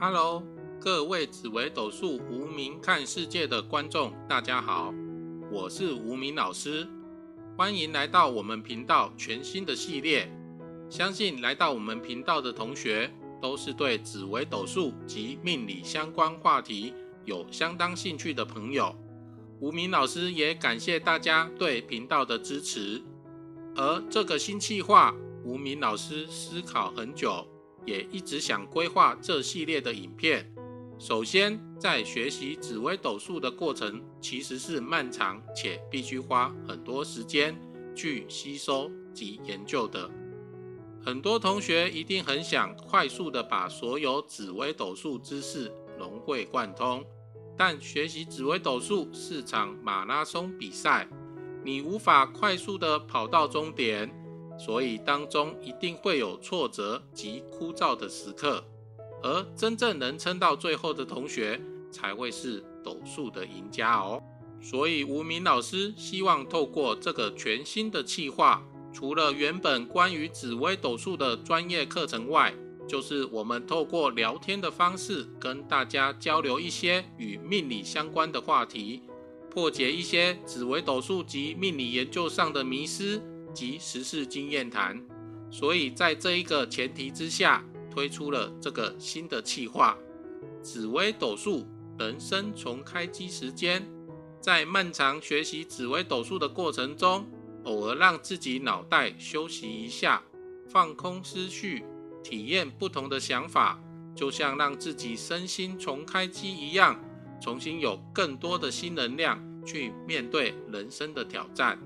Hello，各位紫微斗数无名看世界的观众，大家好，我是无名老师，欢迎来到我们频道全新的系列。相信来到我们频道的同学，都是对紫微斗数及命理相关话题有相当兴趣的朋友。无名老师也感谢大家对频道的支持。而这个新计划，无名老师思考很久。也一直想规划这系列的影片。首先，在学习紫微斗数的过程，其实是漫长且必须花很多时间去吸收及研究的。很多同学一定很想快速的把所有紫微斗数知识融会贯通，但学习紫微斗数是场马拉松比赛，你无法快速的跑到终点。所以当中一定会有挫折及枯燥的时刻，而真正能撑到最后的同学才会是斗数的赢家哦。所以无名老师希望透过这个全新的计划，除了原本关于紫微斗数的专业课程外，就是我们透过聊天的方式跟大家交流一些与命理相关的话题，破解一些紫微斗数及命理研究上的迷思。及实事经验谈，所以在这一个前提之下，推出了这个新的企划——紫微斗数人生重开机时间。在漫长学习紫微斗数的过程中，偶尔让自己脑袋休息一下，放空思绪，体验不同的想法，就像让自己身心重开机一样，重新有更多的新能量去面对人生的挑战。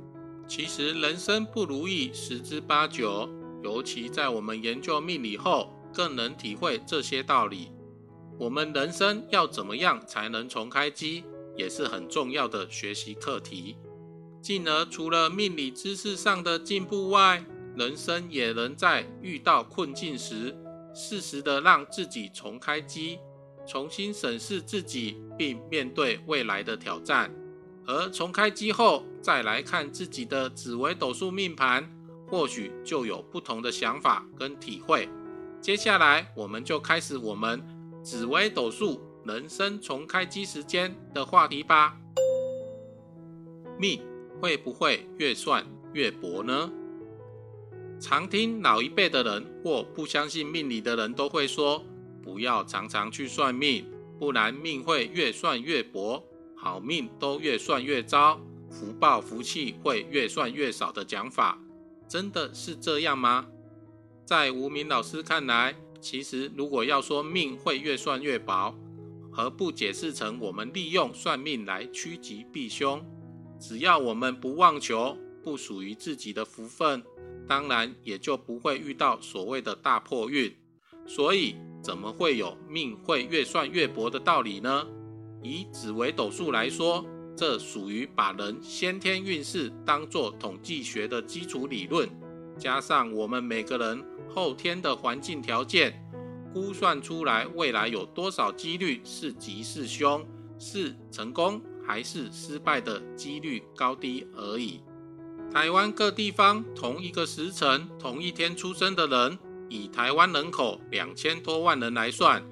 其实人生不如意十之八九，尤其在我们研究命理后，更能体会这些道理。我们人生要怎么样才能重开机，也是很重要的学习课题。进而除了命理知识上的进步外，人生也能在遇到困境时，适时的让自己重开机，重新审视自己，并面对未来的挑战。而重开机后，再来看自己的紫微斗数命盘，或许就有不同的想法跟体会。接下来，我们就开始我们紫微斗数人生重开机时间的话题吧。命会不会越算越薄呢？常听老一辈的人或不相信命理的人都会说，不要常常去算命，不然命会越算越薄。好命都越算越糟，福报福气会越算越少的讲法，真的是这样吗？在无名老师看来，其实如果要说命会越算越薄，何不解释成我们利用算命来趋吉避凶？只要我们不妄求不属于自己的福分，当然也就不会遇到所谓的大破运。所以，怎么会有命会越算越薄的道理呢？以紫微斗数来说，这属于把人先天运势当作统计学的基础理论，加上我们每个人后天的环境条件，估算出来未来有多少几率是吉是凶，是成功还是失败的几率高低而已。台湾各地方同一个时辰、同一天出生的人，以台湾人口两千多万人来算。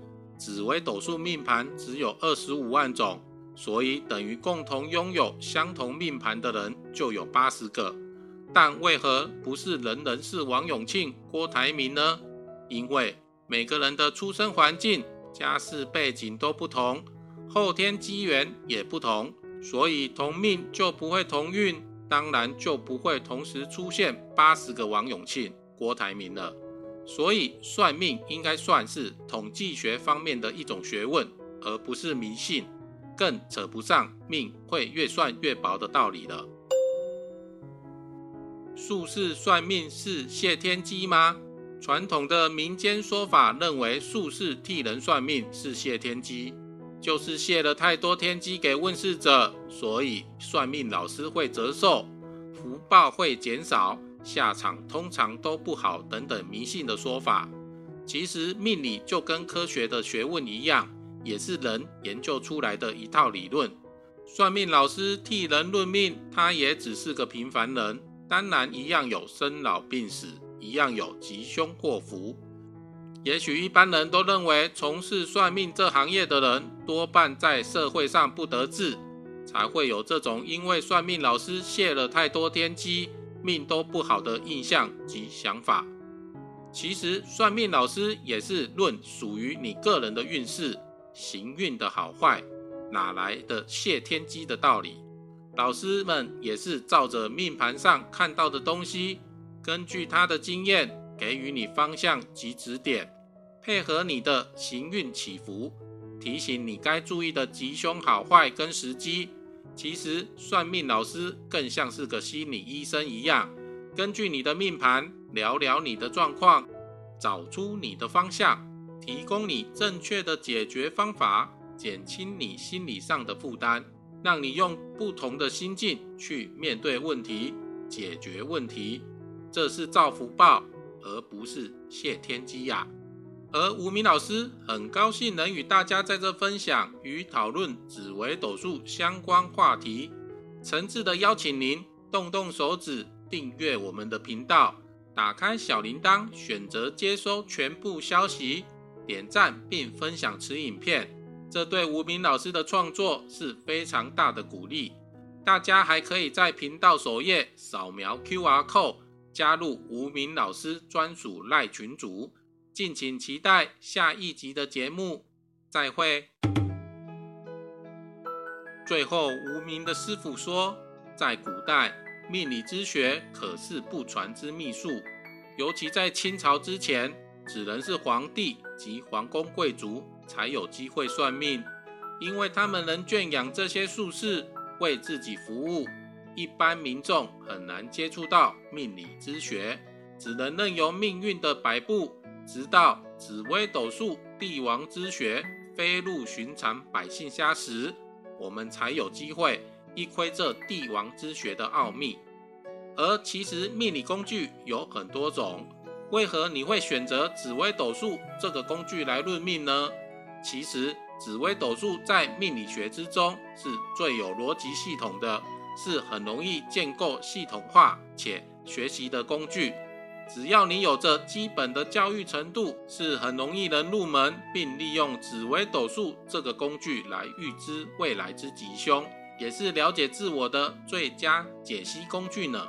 紫微斗数命盘只有二十五万种，所以等于共同拥有相同命盘的人就有八十个。但为何不是人人是王永庆、郭台铭呢？因为每个人的出生环境、家世背景都不同，后天机缘也不同，所以同命就不会同运，当然就不会同时出现八十个王永庆、郭台铭了。所以算命应该算是统计学方面的一种学问，而不是迷信，更扯不上命会越算越薄的道理了。术士算命是泄天机吗？传统的民间说法认为，术士替人算命是泄天机，就是泄了太多天机给问世者，所以算命老师会折寿，福报会减少。下场通常都不好，等等迷信的说法，其实命理就跟科学的学问一样，也是人研究出来的一套理论。算命老师替人论命，他也只是个平凡人，当然一样有生老病死，一样有吉凶祸福。也许一般人都认为，从事算命这行业的人多半在社会上不得志，才会有这种因为算命老师泄了太多天机，命都不好的印象及想法。其实，算命老师也是论属于你个人的运势、行运的好坏，哪来的泄天机的道理？老师们也是照着命盘上看到的东西，根据他的经验。给予你方向及指点，配合你的行运起伏，提醒你该注意的吉凶好坏跟时机。其实算命老师更像是个心理医生一样，根据你的命盘聊聊你的状况，找出你的方向，提供你正确的解决方法，减轻你心理上的负担，让你用不同的心境去面对问题，解决问题。这是造福报。而不是谢天机呀。而吴明老师很高兴能与大家在这分享与讨论紫微斗数相关话题，诚挚的邀请您动动手指订阅我们的频道，打开小铃铛，选择接收全部消息，点赞并分享此影片，这对吴明老师的创作是非常大的鼓励。大家还可以在频道首页扫描 QR code。加入无名老师专属赖群组，敬请期待下一集的节目。再会。最后，无名的师傅说，在古代，命理之学可是不传之秘术，尤其在清朝之前，只能是皇帝及皇宫贵族才有机会算命，因为他们能圈养这些术士为自己服务。一般民众很难接触到命理之学，只能任由命运的摆布，直到紫微斗数、帝王之学飞入寻常百姓家时，我们才有机会一窥这帝王之学的奥秘。而其实命理工具有很多种，为何你会选择紫微斗数这个工具来论命呢？其实紫微斗数在命理学之中是最有逻辑系统的。是很容易建构系统化且学习的工具，只要你有着基本的教育程度，是很容易能入门，并利用紫微斗数这个工具来预知未来之吉凶，也是了解自我的最佳解析工具呢。